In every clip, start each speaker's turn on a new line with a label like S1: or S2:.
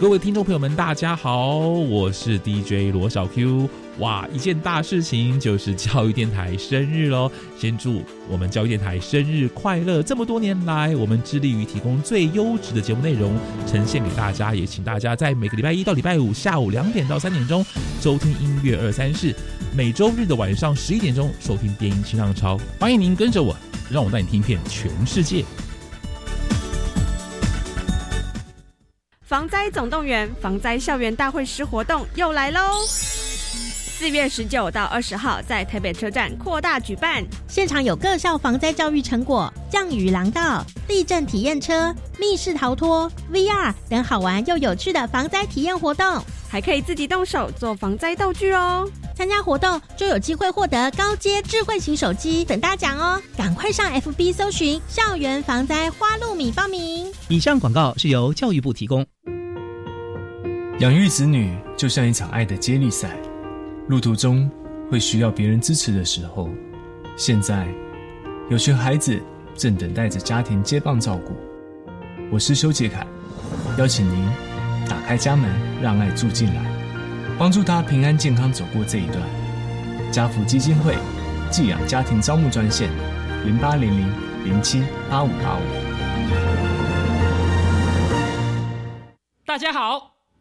S1: 各位听众朋友们，大家好，我是 DJ 罗小 Q。哇，一件大事情就是教育电台生日喽！先祝我们教育电台生日快乐！这么多年来，我们致力于提供最优质的节目内容呈现给大家，也请大家在每个礼拜一到礼拜五下午两点到三点钟收听音乐二三事，每周日的晚上十一点钟收听电音新浪潮。欢迎您跟着我，让我带你听遍全世界。
S2: 灾总动员防灾校园大会师活动又来喽！四月十九到二十号在台北车站扩大举办，
S3: 现场有各校防灾教育成果、降雨廊道、地震体验车、密室逃脱、VR 等好玩又有趣的防灾体验活动，
S2: 还可以自己动手做防灾道具哦！
S3: 参加活动就有机会获得高阶智慧型手机等大奖哦！赶快上 FB 搜寻“校园防灾花露米”报名。
S4: 以上广告是由教育部提供。
S5: 养育子女就像一场爱的接力赛，路途中会需要别人支持的时候，现在有群孩子正等待着家庭接棒照顾。我是修杰楷，邀请您打开家门，让爱住进来，帮助他平安健康走过这一段。家福基金会寄养家庭招募专线：零八零零零七八五八五。
S6: 大家好。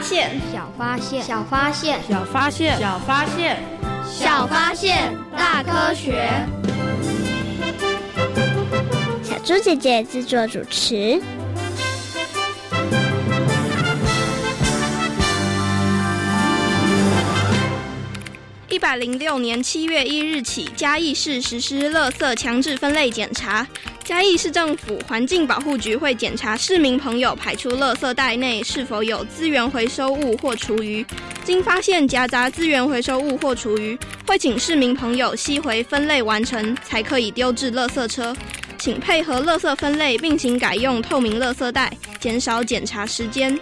S7: 小发现，
S8: 小发现，小发现，
S2: 小发现，
S6: 小发现，
S7: 小发现，大科学。
S8: 小猪姐姐制作主持。
S2: 一百零六年七月一日起，嘉义市实施垃圾强制分类检查。嘉义市政府环境保护局会检查市民朋友排出垃圾袋内是否有资源回收物或厨余，经发现夹杂资源回收物或厨余，会请市民朋友吸回分类完成，才可以丢至垃圾车。请配合垃圾分类，并请改用透明垃圾袋，减少检查时间。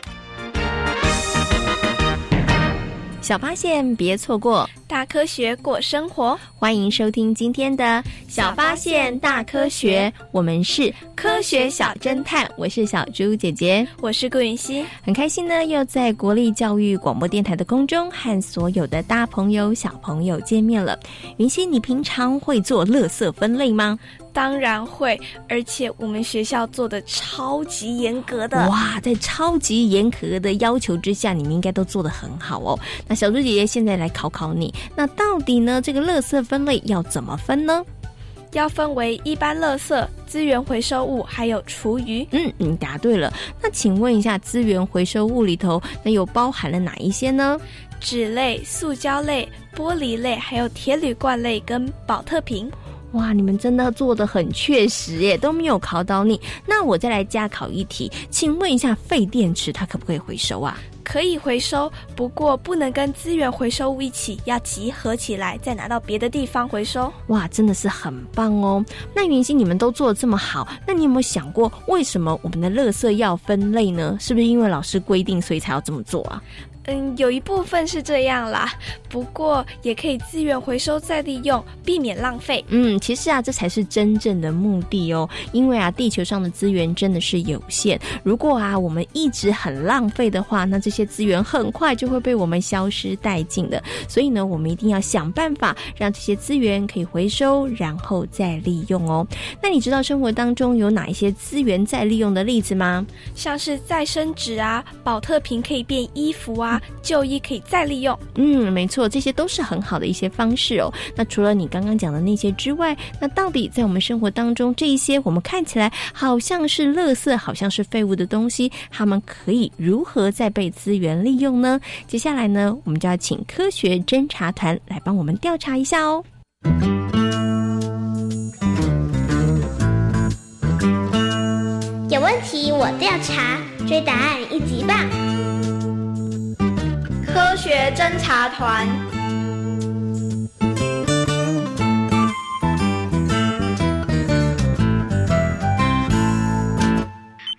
S9: 小发现，别错过。
S2: 大科学过生活，
S9: 欢迎收听今天的《
S2: 小发现大科学》，
S9: 我们是
S2: 科学小侦探，
S9: 我是小猪姐姐，
S2: 我是顾云熙，
S9: 很开心呢，又在国立教育广播电台的空中和所有的大朋友、小朋友见面了。云熙，你平常会做垃圾分类吗？
S2: 当然会，而且我们学校做的超级严格的。
S9: 哇，在超级严格的要求之下，你们应该都做得很好哦。那小猪姐姐现在来考考你。那到底呢？这个垃圾分类要怎么分呢？
S2: 要分为一般垃圾、资源回收物，还有厨余。
S9: 嗯，你答对了。那请问一下，资源回收物里头，那又包含了哪一些呢？
S2: 纸类、塑胶类、玻璃类，还有铁铝罐类跟保特瓶。
S9: 哇，你们真的做的很确实耶，都没有考到你。那我再来加考一题，请问一下，废电池它可不可以回收啊？
S2: 可以回收，不过不能跟资源回收物一起，要集合起来再拿到别的地方回收。
S9: 哇，真的是很棒哦！那云溪你们都做的这么好，那你有没有想过，为什么我们的垃圾要分类呢？是不是因为老师规定，所以才要这么做啊？
S2: 嗯，有一部分是这样啦，不过也可以资源回收再利用，避免浪费。
S9: 嗯，其实啊，这才是真正的目的哦。因为啊，地球上的资源真的是有限，如果啊我们一直很浪费的话，那这些资源很快就会被我们消失殆尽的。所以呢，我们一定要想办法让这些资源可以回收，然后再利用哦。那你知道生活当中有哪一些资源再利用的例子吗？
S2: 像是再生纸啊，保特瓶可以变衣服啊。旧衣可以再利用，
S9: 嗯，没错，这些都是很好的一些方式哦。那除了你刚刚讲的那些之外，那到底在我们生活当中，这一些我们看起来好像是垃圾、好像是废物的东西，它们可以如何再被资源利用呢？接下来呢，我们就要请科学侦查团来帮我们调查一下哦。
S8: 有问题我调查，追答案一级棒。
S2: 科学侦查团，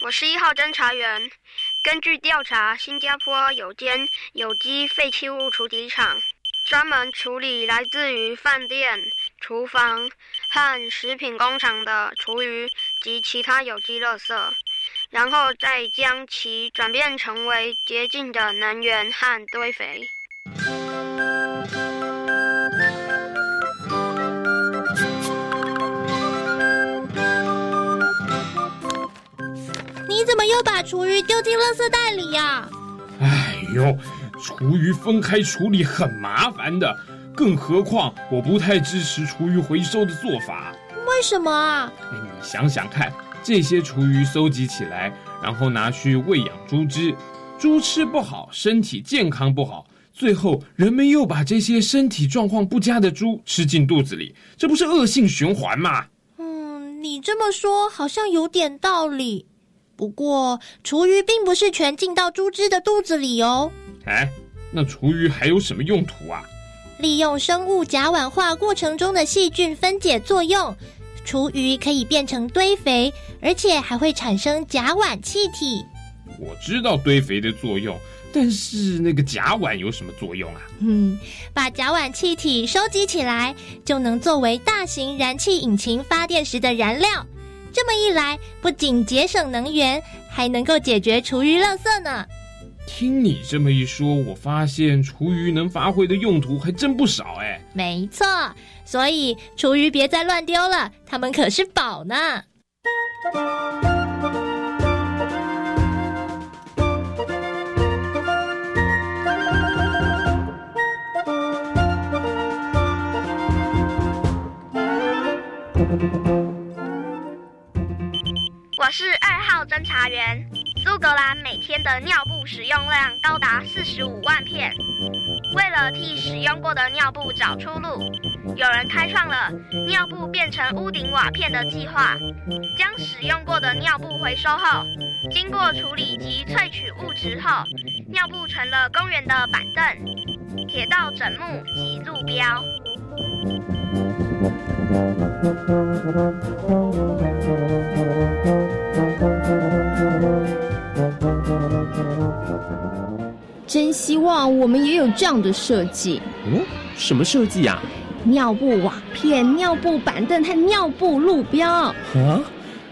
S10: 我是一号侦查员。根据调查，新加坡有间有机废弃物处理厂，专门处理来自于饭店、厨房和食品工厂的厨余及其他有机垃圾。然后再将其转变成为洁净的能源和堆肥。
S3: 你怎么又把厨余丢进垃圾袋里呀？
S11: 哎呦，厨余分开处理很麻烦的，更何况我不太支持厨余回收的做法。
S3: 为什么啊？
S11: 哎，你想想看。这些厨余收集起来，然后拿去喂养猪只，猪吃不好，身体健康不好，最后人们又把这些身体状况不佳的猪吃进肚子里，这不是恶性循环吗？
S3: 嗯，你这么说好像有点道理。不过厨余并不是全进到猪只的肚子里哦。
S11: 哎，那厨余还有什么用途啊？
S3: 利用生物甲烷化过程中的细菌分解作用。厨余可以变成堆肥，而且还会产生甲烷气体。
S11: 我知道堆肥的作用，但是那个甲烷有什么作用啊？
S3: 嗯，把甲烷气体收集起来，就能作为大型燃气引擎发电时的燃料。这么一来，不仅节省能源，还能够解决厨余垃圾呢。
S11: 听你这么一说，我发现厨余能发挥的用途还真不少哎。
S3: 没错，所以厨余别再乱丢了，它们可是宝呢。
S10: 我是二号侦查员。苏格兰每天的尿布使用量高达四十五万片。为了替使用过的尿布找出路，有人开创了尿布变成屋顶瓦片的计划。将使用过的尿布回收后，经过处理及萃取物质后，尿布成了公园的板凳、铁道枕木及路标。
S9: 真希望我们也有这样的设计。
S12: 哦，什么设计呀？
S9: 尿布瓦片、尿布板凳和尿布路标。啊？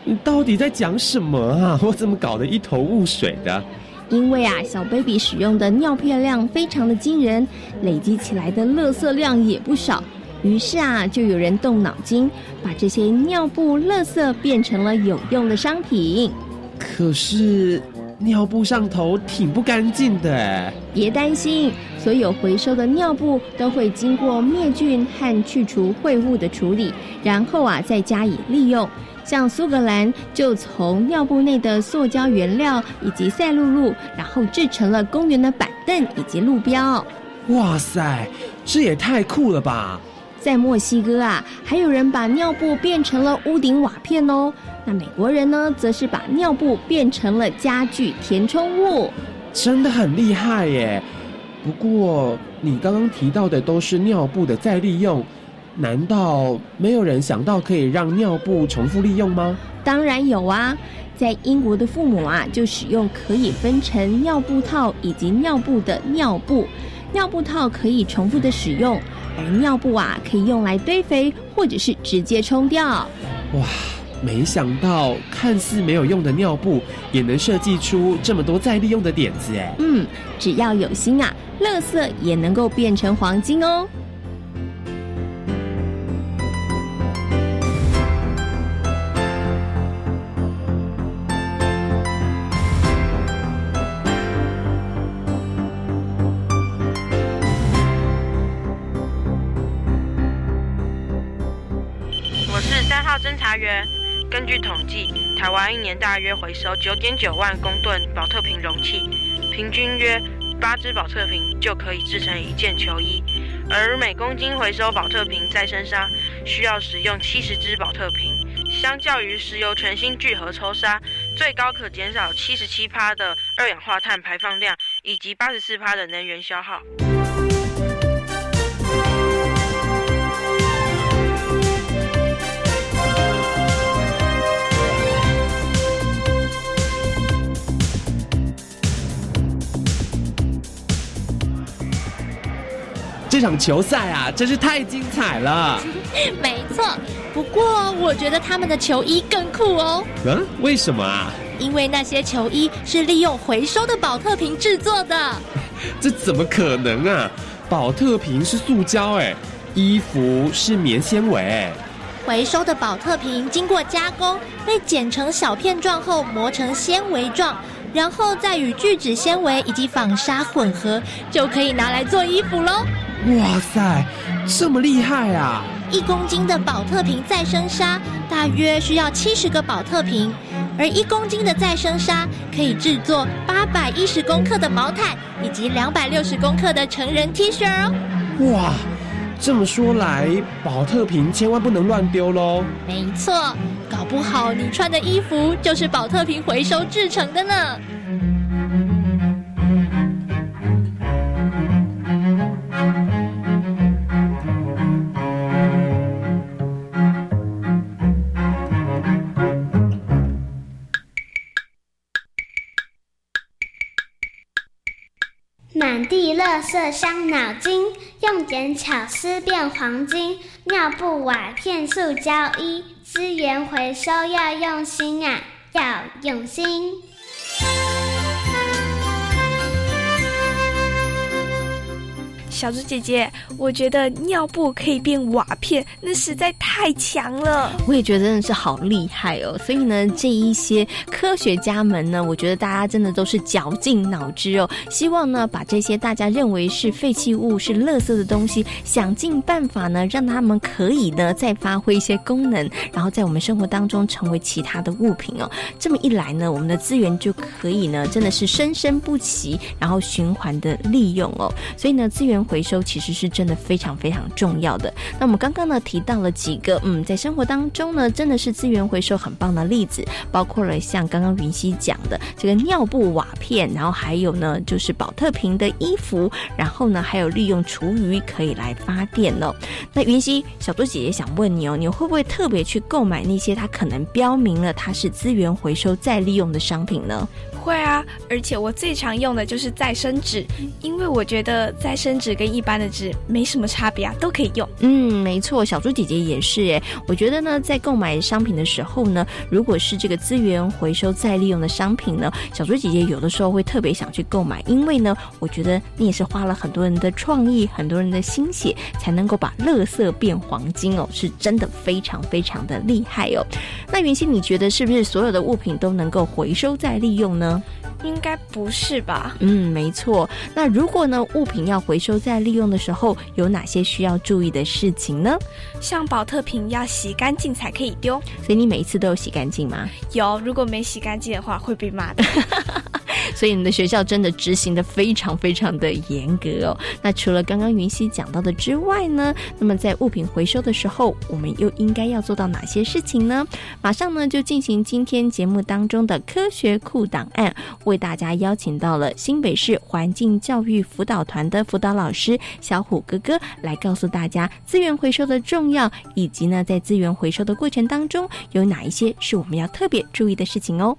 S12: 你到底在讲什么啊？我怎么搞得一头雾水的？
S9: 因为啊，小 baby 使用的尿片量非常的惊人，累积起来的垃圾量也不少。于是啊，就有人动脑筋，把这些尿布垃圾变成了有用的商品。
S12: 可是。尿布上头挺不干净的，
S9: 别担心，所有回收的尿布都会经过灭菌和去除秽物的处理，然后啊再加以利用。像苏格兰就从尿布内的塑胶原料以及赛璐璐，然后制成了公园的板凳以及路标。
S12: 哇塞，这也太酷了吧！
S9: 在墨西哥啊，还有人把尿布变成了屋顶瓦片哦。那美国人呢，则是把尿布变成了家具填充物，
S12: 真的很厉害耶。不过你刚刚提到的都是尿布的再利用，难道没有人想到可以让尿布重复利用吗？
S9: 当然有啊，在英国的父母啊，就使用可以分成尿布套以及尿布的尿布。尿布套可以重复的使用，而尿布啊，可以用来堆肥或者是直接冲掉。
S12: 哇，没想到看似没有用的尿布，也能设计出这么多再利用的点子哎。
S9: 嗯，只要有心啊，垃圾也能够变成黄金哦。
S13: 约，根据统计，台湾一年大约回收九点九万公吨保特瓶容器，平均约八只保特瓶就可以制成一件球衣。而每公斤回收保特瓶再生砂需要使用七十只保特瓶，相较于石油全新聚合抽砂，最高可减少七十七帕的二氧化碳排放量，以及八十四帕的能源消耗。
S12: 这场球赛啊，真是太精彩了。
S3: 没错，不过我觉得他们的球衣更酷哦。
S12: 嗯，为什么啊？
S3: 因为那些球衣是利用回收的保特瓶制作的。
S12: 这怎么可能啊？保特瓶是塑胶哎，衣服是棉纤维。
S3: 回收的保特瓶经过加工，被剪成小片状后磨成纤维状。然后再与聚酯纤维以及纺纱混合，就可以拿来做衣服喽。
S12: 哇塞，这么厉害啊！
S3: 一公斤的保特瓶再生纱大约需要七十个保特瓶，而一公斤的再生纱可以制作八百一十公克的毛毯以及两百六十公克的成人 T 恤哦。
S12: 哇，这么说来，保特瓶千万不能乱丢喽。
S3: 没错。搞不好你穿的衣服就是保特瓶回收制成的呢。
S8: 满地垃圾伤脑筋，用点巧思变黄金。尿布、瓦片、塑胶衣。资源回收要用心啊，要用心。
S2: 小猪姐姐，我觉得尿布可以变瓦片，那实在太强了。
S9: 我也觉得真的是好厉害哦。所以呢，这一些科学家们呢，我觉得大家真的都是绞尽脑汁哦，希望呢把这些大家认为是废弃物、是垃圾的东西，想尽办法呢，让他们可以呢再发挥一些功能，然后在我们生活当中成为其他的物品哦。这么一来呢，我们的资源就可以呢真的是生生不息，然后循环的利用哦。所以呢，资源。回收其实是真的非常非常重要的。那我们刚刚呢提到了几个，嗯，在生活当中呢，真的是资源回收很棒的例子，包括了像刚刚云溪讲的这个尿布瓦片，然后还有呢就是保特瓶的衣服，然后呢还有利用厨余可以来发电哦。那云溪小多姐姐想问你哦，你会不会特别去购买那些它可能标明了它是资源回收再利用的商品呢？
S2: 会啊，而且我最常用的就是再生纸，因为我觉得再生纸跟一般的纸没什么差别啊，都可以用。
S9: 嗯，没错，小猪姐姐也是哎。我觉得呢，在购买商品的时候呢，如果是这个资源回收再利用的商品呢，小猪姐姐有的时候会特别想去购买，因为呢，我觉得你也是花了很多人的创意、很多人的心血，才能够把垃圾变黄金哦，是真的非常非常的厉害哦。那云溪，你觉得是不是所有的物品都能够回收再利用呢？
S2: 应该不是吧？
S9: 嗯，没错。那如果呢，物品要回收再利用的时候，有哪些需要注意的事情呢？
S2: 像保特瓶要洗干净才可以丢，
S9: 所以你每一次都有洗干净吗？
S2: 有，如果没洗干净的话会被骂的。
S9: 所以你的学校真的执行的非常非常的严格哦。那除了刚刚云溪讲到的之外呢，那么在物品回收的时候，我们又应该要做到哪些事情呢？马上呢就进行今天节目当中的科学库档案，为大家邀请到了新北市环境教育辅导团的辅导老师小虎哥哥来告诉大家资源回收的重要，以及呢在资源回收的过程当中有哪一些是我们要特别注意的事情哦。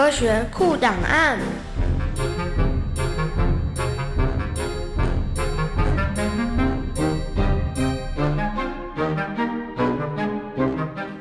S7: 科学库档案。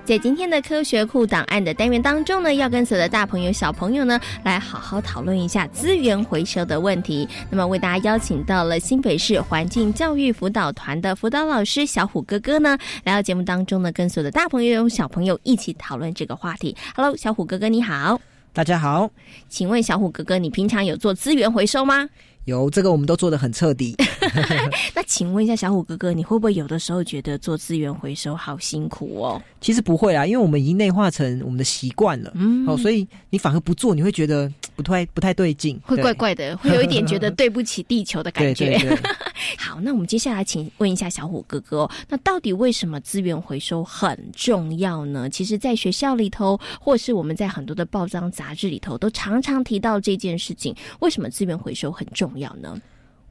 S9: 在今天的科学库档案的单元当中呢，要跟所有的大朋友、小朋友呢，来好好讨论一下资源回收的问题。那么，为大家邀请到了新北市环境教育辅导团的辅导老师小虎哥哥呢，来到节目当中呢，跟所有的大朋友、小朋友一起讨论这个话题。Hello，小虎哥哥你好，
S14: 大家好，
S9: 请问小虎哥哥，你平常有做资源回收吗？
S14: 有这个，我们都做的很彻底。
S9: 那请问一下，小虎哥哥，你会不会有的时候觉得做资源回收好辛苦哦？
S14: 其实不会啦，因为我们已经内化成我们的习惯了。嗯，哦，所以你反而不做，你会觉得不太不太对劲，
S9: 会怪怪的，会有一点觉得对不起地球的感 觉。
S14: 对对对。
S9: 好，那我们接下来请问一下小虎哥哥，那到底为什么资源回收很重要呢？其实，在学校里头，或是我们在很多的报章杂志里头，都常常提到这件事情。为什么资源回收很重要呢？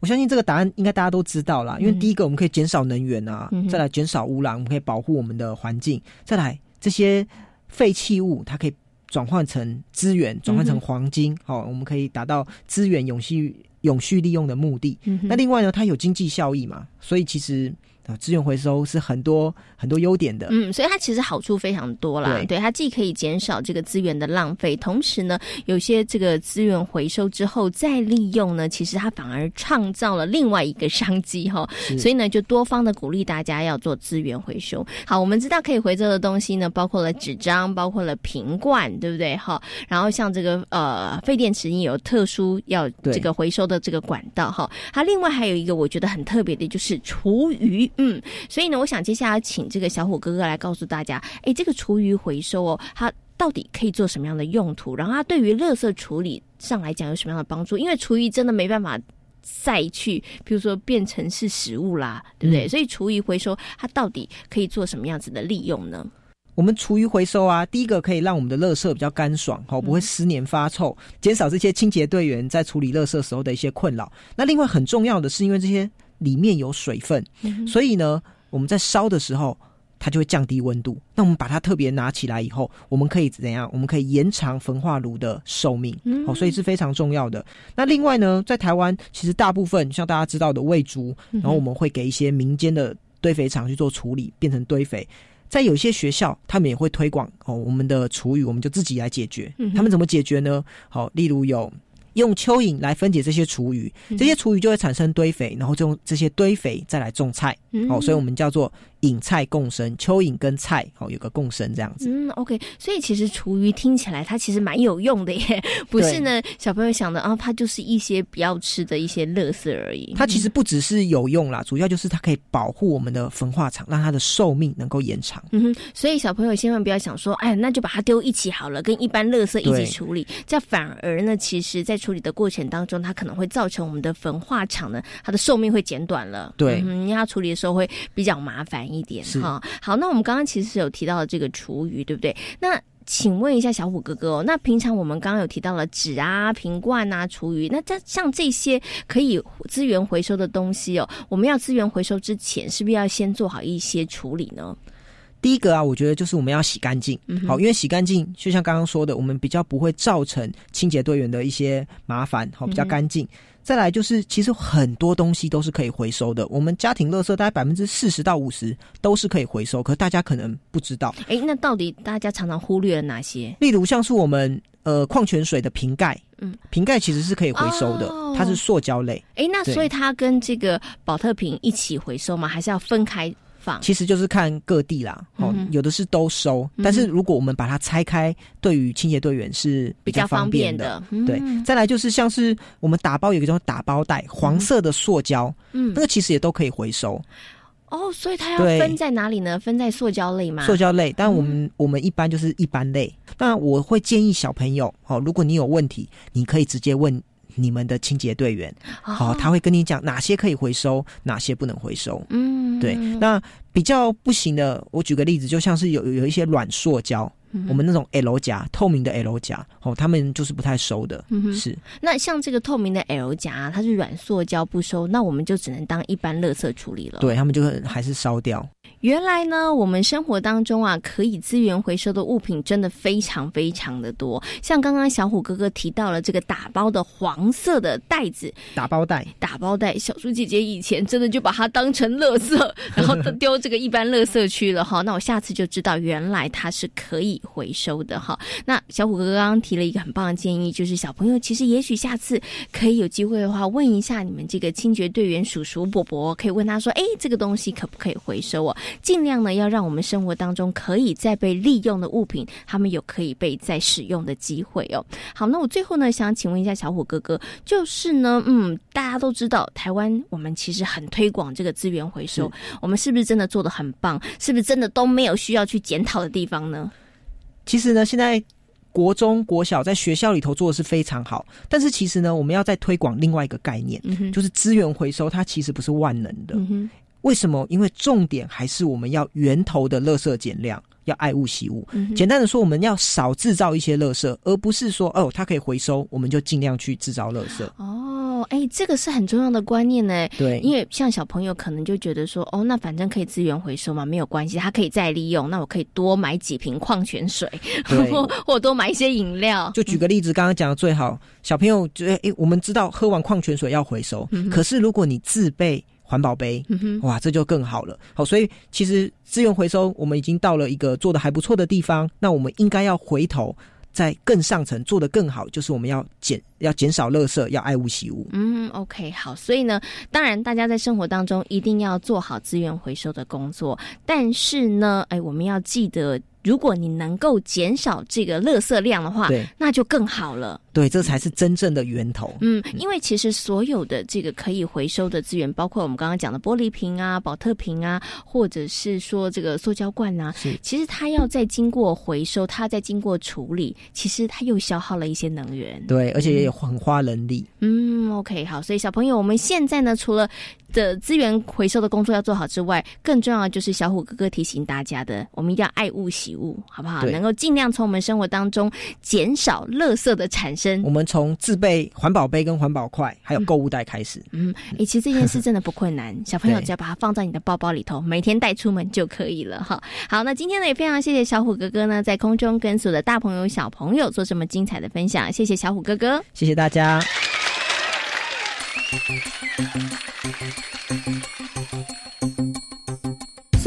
S14: 我相信这个答案应该大家都知道啦，因为第一个我们可以减少能源啊，再来减少污染，我们可以保护我们的环境，再来这些废弃物它可以转换成资源，转换成黄金，好，我们可以达到资源永续永续利用的目的。那另外呢，它有经济效益嘛，所以其实。啊，资源回收是很多很多优点的，
S9: 嗯，所以它其实好处非常多啦。对，它既可以减少这个资源的浪费，同时呢，有些这个资源回收之后再利用呢，其实它反而创造了另外一个商机哈。所以呢，就多方的鼓励大家要做资源回收。好，我们知道可以回收的东西呢，包括了纸张，包括了瓶罐，对不对？哈，然后像这个呃废电池也有特殊要这个回收的这个管道哈。它另外还有一个我觉得很特别的就是厨余。嗯，所以呢，我想接下来请这个小虎哥哥来告诉大家，哎，这个厨余回收哦，它到底可以做什么样的用途？然后它对于垃圾处理上来讲有什么样的帮助？因为厨余真的没办法再去，比如说变成是食物啦，对不对？所以厨余回收它到底可以做什么样子的利用呢？
S14: 我们厨余回收啊，第一个可以让我们的垃圾比较干爽，好不会湿黏发臭，减少这些清洁队员在处理垃圾时候的一些困扰。那另外很重要的是，因为这些。里面有水分，所以呢，我们在烧的时候，它就会降低温度。那我们把它特别拿起来以后，我们可以怎样？我们可以延长焚化炉的寿命，好，所以是非常重要的。那另外呢，在台湾，其实大部分像大家知道的喂猪，然后我们会给一些民间的堆肥厂去做处理，变成堆肥。在有些学校，他们也会推广哦，我们的厨余，我们就自己来解决。他们怎么解决呢？好，例如有。用蚯蚓来分解这些厨余，这些厨余就会产生堆肥，然后就用这些堆肥再来种菜。哦，所以我们叫做。引菜共生，蚯蚓跟菜哦有个共生这样子。
S9: 嗯，OK，所以其实厨余听起来它其实蛮有用的耶，不是呢？小朋友想的啊，它就是一些不要吃的一些垃圾而已。
S14: 它其实不只是有用啦，主要就是它可以保护我们的焚化厂，让它的寿命能够延长。
S9: 嗯哼，所以小朋友千万不要想说，哎，那就把它丢一起好了，跟一般垃圾一起处理，这样反而呢，其实在处理的过程当中，它可能会造成我们的焚化厂呢，它的寿命会减短了。
S14: 对，
S9: 因为它处理的时候会比较麻烦。一点哈，好，那我们刚刚其实有提到这个厨余，对不对？那请问一下小虎哥哥哦，那平常我们刚刚有提到了纸啊、瓶罐啊、厨余，那这像这些可以资源回收的东西哦，我们要资源回收之前，是不是要先做好一些处理呢？
S14: 第一个啊，我觉得就是我们要洗干净，好，因为洗干净，就像刚刚说的，我们比较不会造成清洁队员的一些麻烦，好，比较干净。再来就是，其实很多东西都是可以回收的。我们家庭垃圾大概百分之四十到五十都是可以回收，可大家可能不知道。
S9: 哎，那到底大家常常忽略了哪些？
S14: 例如像是我们呃矿泉水的瓶盖，嗯，瓶盖其实是可以回收的，它是塑胶类。
S9: 哎，那所以它跟这个保特瓶一起回收吗？还是要分开？
S14: 其实就是看各地啦，哦，有的是都收，但是如果我们把它拆开，对于清洁队员是比较方便的。对，再来就是像是我们打包有一种打包袋，黄色的塑胶，嗯，那个其实也都可以回收。
S9: 哦，所以它要分在哪里呢？分在塑胶类吗？
S14: 塑胶类，但我们、我们一般就是一般类。那我会建议小朋友，哦，如果你有问题，你可以直接问你们的清洁队员，
S9: 哦
S14: 哦，他会跟你讲哪些可以回收，哪些不能回收。
S9: 嗯，
S14: 对，那比较不行的，我举个例子，就像是有有一些软塑胶，
S9: 嗯
S14: 我们那种 L 夹，透明的 L 夹，哦，他们就是不太收的，
S9: 嗯哼
S14: 是。
S9: 那像这个透明的 L 夹，它是软塑胶不收，那我们就只能当一般垃圾处理了。
S14: 对他们就会还是烧掉。
S9: 原来呢，我们生活当中啊，可以资源回收的物品真的非常非常的多。像刚刚小虎哥哥提到了这个打包的黄色的袋子，
S14: 打包袋，
S9: 打包袋，小猪姐姐以前真的就把它当成垃圾，然后丢这个一般垃圾区了哈。那我下次就知道原来它是可以回收的哈。那小虎哥哥刚刚提了一个很棒的建议，就是小朋友其实也许下次可以有机会的话，问一下你们这个清洁队员叔叔伯伯，可以问他说，哎，这个东西可不可以回收哦？尽量呢要让我们生活当中可以再被利用的物品，他们有可以被再使用的机会哦。好，那我最后呢想请问一下小虎哥哥，就是呢，嗯，大家都知道台湾我们其实很推广这个资源回收，我们是不是真的做的很棒？是不是真的都没有需要去检讨的地方呢？
S14: 其实呢，现在国中、国小在学校里头做的是非常好，但是其实呢，我们要再推广另外一个概念，
S9: 嗯
S14: 就是资源回收，它其实不是万能的。为什么？因为重点还是我们要源头的垃圾减量，要爱物惜物。简单的说，我们要少制造一些垃圾，而不是说哦，它可以回收，我们就尽量去制造垃圾。
S9: 哦，哎，这个是很重要的观念呢。
S14: 对
S9: 因为像小朋友可能就觉得说，哦，那反正可以资源回收嘛，没有关系，它可以再利用，那我可以多买几瓶矿泉水，或或多买一些饮料。
S14: 就举个例子，刚刚讲的最好，小朋友觉得，哎，我们知道喝完矿泉水要回收，
S9: 嗯
S14: 可是如果你自备环保杯，哇，这就更好了。好，所以其实资源回收我们已经到了一个做的还不错的地方，那我们应该要回头在更上层做得更好，就是我们要减要减少垃圾，要爱物惜物。
S9: 嗯，OK，好，所以呢，当然大家在生活当中一定要做好资源回收的工作，但是呢，哎，我们要记得，如果你能够减少这个垃圾量的话
S14: 对，
S9: 那就更好了。
S14: 对，这才是真正的源头。
S9: 嗯，因为其实所有的这个可以回收的资源，包括我们刚刚讲的玻璃瓶啊、保特瓶啊，或者是说这个塑胶罐啊，其实它要再经过回收，它再经过处理，其实它又消耗了一些能源。
S14: 对，而且也有很花人力。
S9: 嗯，OK，好，所以小朋友，我们现在呢，除了的资源回收的工作要做好之外，更重要的就是小虎哥哥提醒大家的，我们一定要爱物喜物，好不好？能够尽量从我们生活当中减少垃圾的产生。
S14: 我们从自备环保杯跟环保筷，还有购物袋开始。
S9: 嗯，诶，其实这件事 真的不困难，小朋友只要把它放在你的包包里头，每天带出门就可以了哈。好，那今天呢也非常谢谢小虎哥哥呢，在空中跟所有的大朋友小朋友做这么精彩的分享，谢谢小虎哥哥。
S14: 谢谢大家。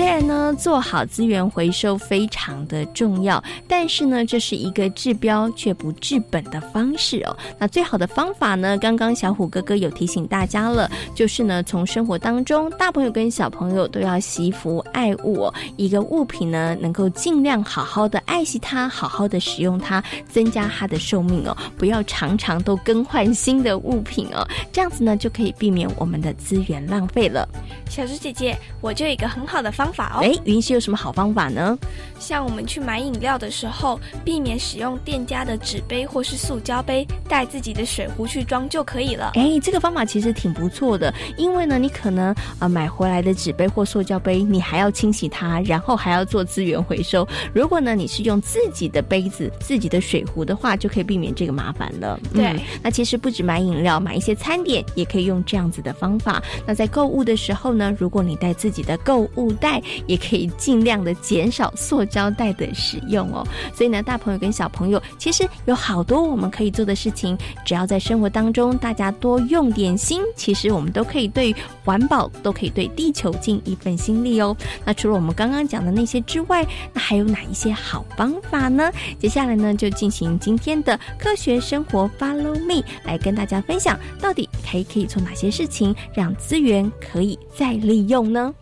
S9: 虽然呢，做好资源回收非常的重要，但是呢，这是一个治标却不治本的方式哦。那最好的方法呢，刚刚小虎哥哥有提醒大家了，就是呢，从生活当中，大朋友跟小朋友都要惜福爱物。一个物品呢，能够尽量好好的爱惜它，好好的使用它，增加它的寿命哦，不要常常都更换新的物品哦，这样子呢，就可以避免我们的资源浪费了。
S2: 小猪姐姐，我就有一个很好的方法哦。
S9: 哎，云溪有什么好方法呢？
S2: 像我们去买饮料的时候，避免使用店家的纸杯或是塑胶杯，带自己的水壶去装就可以了。
S9: 哎，这个方法其实挺不错的，因为呢，你可能呃买回来的纸杯或塑胶杯，你还要清洗它，然后还要做资源回收。如果呢你是用自己的杯子、自己的水壶的话，就可以避免这个麻烦了。
S2: 对
S9: 嗯那其实不止买饮料，买一些餐点也可以用这样子的方法。那在购物的时候呢，如果你带自己的购物袋，也可以尽量的减少塑胶袋的使用哦。所以呢，大朋友跟小朋友，其实有好多我们可以做的事情，只要在生活当中大家多用点心，其实我们都可以对环保，都可以对地球尽一份心力哦。那除了我们刚刚讲的那些之外，那还有哪一些好方法呢？接下来呢，就进行今天的科学生活 Follow Me，来跟大家分享，到底还可以做哪些事情，让资源可以再利用呢？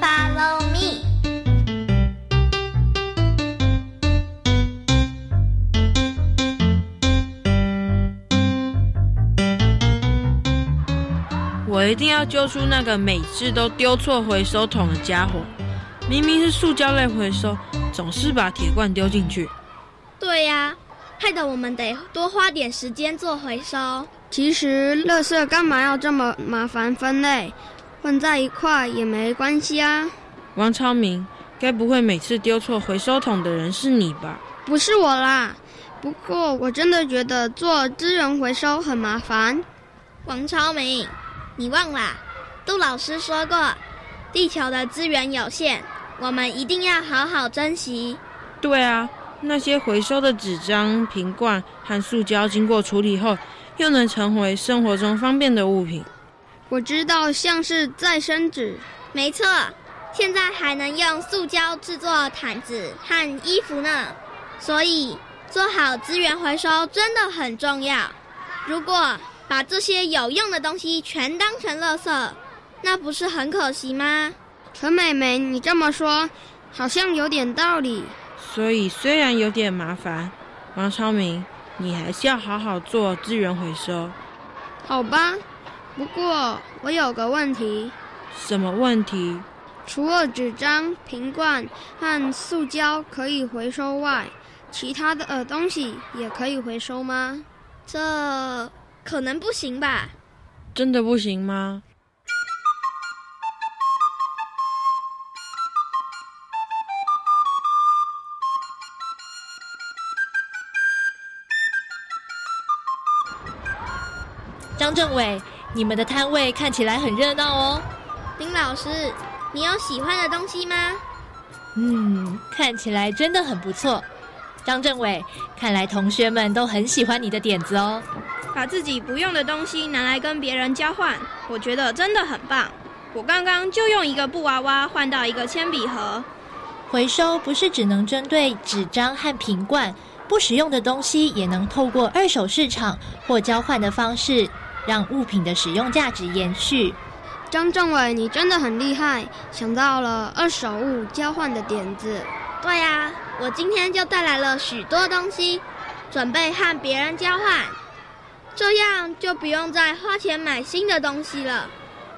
S8: follow me.
S13: 我一定要揪出那个每次都丢错回收桶的家伙。明明是塑胶类回收总是把铁罐丢进去。
S10: 对呀害得我们得多花点时间做回收。
S15: 其实垃圾干嘛要这么麻烦分类？混在一块也没关系啊。
S13: 王超明，该不会每次丢错回收桶的人是你吧？
S15: 不是我啦。不过，我真的觉得做资源回收很麻烦。
S10: 王超明，你忘了，杜老师说过，地球的资源有限，我们一定要好好珍惜。
S13: 对啊，那些回收的纸张、瓶罐和塑胶，经过处理后。又能成为生活中方便的物品。
S15: 我知道，像是再生纸，
S10: 没错。现在还能用塑胶制作毯子和衣服呢。所以，做好资源回收真的很重要。如果把这些有用的东西全当成垃圾，那不是很可惜吗？
S15: 陈美美，你这么说，好像有点道理。
S13: 所以，虽然有点麻烦，王超明。你还是要好好做资源回收，
S15: 好吧？不过我有个问题。
S13: 什么问题？
S15: 除了纸张、瓶罐和塑胶可以回收外，其他的呃东西也可以回收吗？
S10: 这可能不行吧？
S13: 真的不行吗？
S3: 张政委，你们的摊位看起来很热闹哦。
S10: 丁老师，你有喜欢的东西吗？
S3: 嗯，看起来真的很不错。张政委，看来同学们都很喜欢你的点子哦。
S10: 把自己不用的东西拿来跟别人交换，我觉得真的很棒。我刚刚就用一个布娃娃换到一个铅笔盒。
S3: 回收不是只能针对纸张和瓶罐，不使用的东西也能透过二手市场或交换的方式。让物品的使用价值延续。
S15: 张政委，你真的很厉害，想到了二手物交换的点子。
S10: 对呀，我今天就带来了许多东西，准备和别人交换，这样就不用再花钱买新的东西了。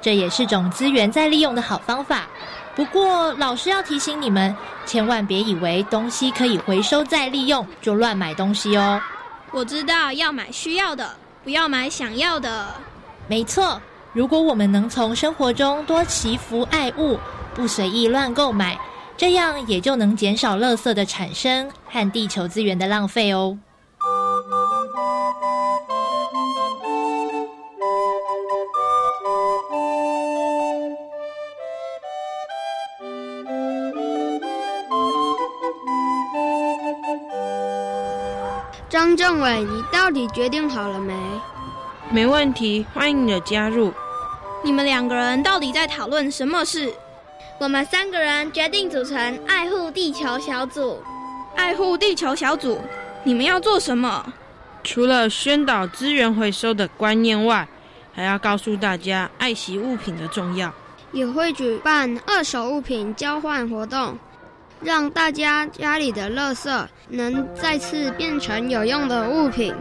S3: 这也是种资源再利用的好方法。不过，老师要提醒你们，千万别以为东西可以回收再利用就乱买东西哦。
S10: 我知道要买需要的。不要买想要的，
S3: 没错。如果我们能从生活中多祈福爱物，不随意乱购买，这样也就能减少垃圾的产生和地球资源的浪费哦。
S15: 张政委，你到底决定好了没？
S13: 没问题，欢迎你的加入。
S10: 你们两个人到底在讨论什么事？我们三个人决定组成爱护地球小组。
S15: 爱护地球小组，你们要做什么？
S13: 除了宣导资源回收的观念外，还要告诉大家爱惜物品的重要。
S15: 也会举办二手物品交换活动。让大家家里的垃圾能再次变成有用的物品，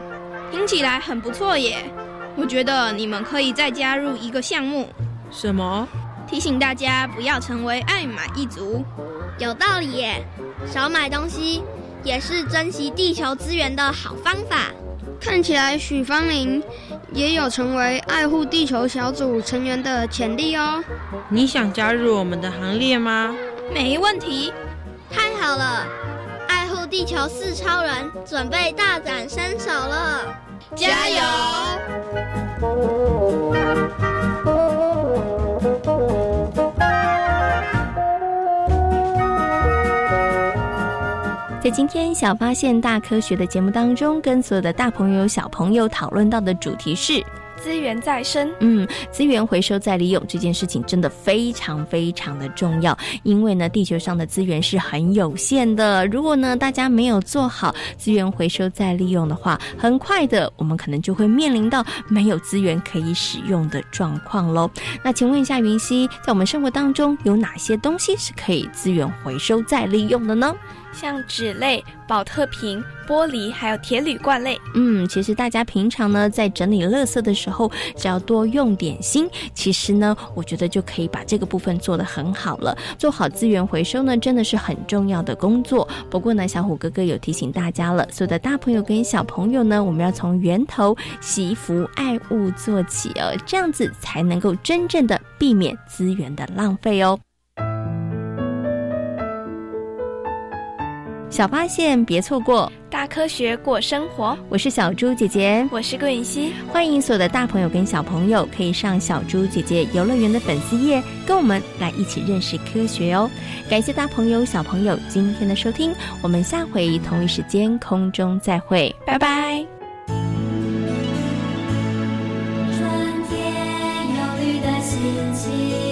S10: 听起来很不错耶！我觉得你们可以再加入一个项目。
S13: 什么？
S10: 提醒大家不要成为爱买一族。有道理耶！少买东西也是珍惜地球资源的好方法。
S15: 看起来许芳玲也有成为爱护地球小组成员的潜力哦。
S13: 你想加入我们的行列吗？
S10: 没问题。太好了！爱护地球四超人准备大展身手了，
S15: 加油！
S9: 在今天小发现大科学的节目当中，跟所有的大朋友小朋友讨论到的主题是。
S10: 资源再生，
S9: 嗯，资源回收再利用这件事情真的非常非常的重要，因为呢，地球上的资源是很有限的。如果呢，大家没有做好资源回收再利用的话，很快的，我们可能就会面临到没有资源可以使用的状况喽。那请问一下云溪，在我们生活当中有哪些东西是可以资源回收再利用的呢？
S2: 像纸类、保特瓶、玻璃，还有铁铝罐类。
S9: 嗯，其实大家平常呢在整理垃圾的时候，只要多用点心，其实呢，我觉得就可以把这个部分做得很好了。做好资源回收呢，真的是很重要的工作。不过呢，小虎哥哥有提醒大家了，所有的大朋友跟小朋友呢，我们要从源头惜福爱物做起哦，这样子才能够真正的避免资源的浪费哦。小发现，别错过
S2: 大科学过生活。
S9: 我是小猪姐姐，
S2: 我是顾允熙。
S9: 欢迎所有的大朋友跟小朋友可以上小猪姐姐游乐园的粉丝页，跟我们来一起认识科学哦。感谢大朋友小朋友今天的收听，我们下回同一时间空中再会，
S2: 拜拜。
S8: 春天有绿的心情。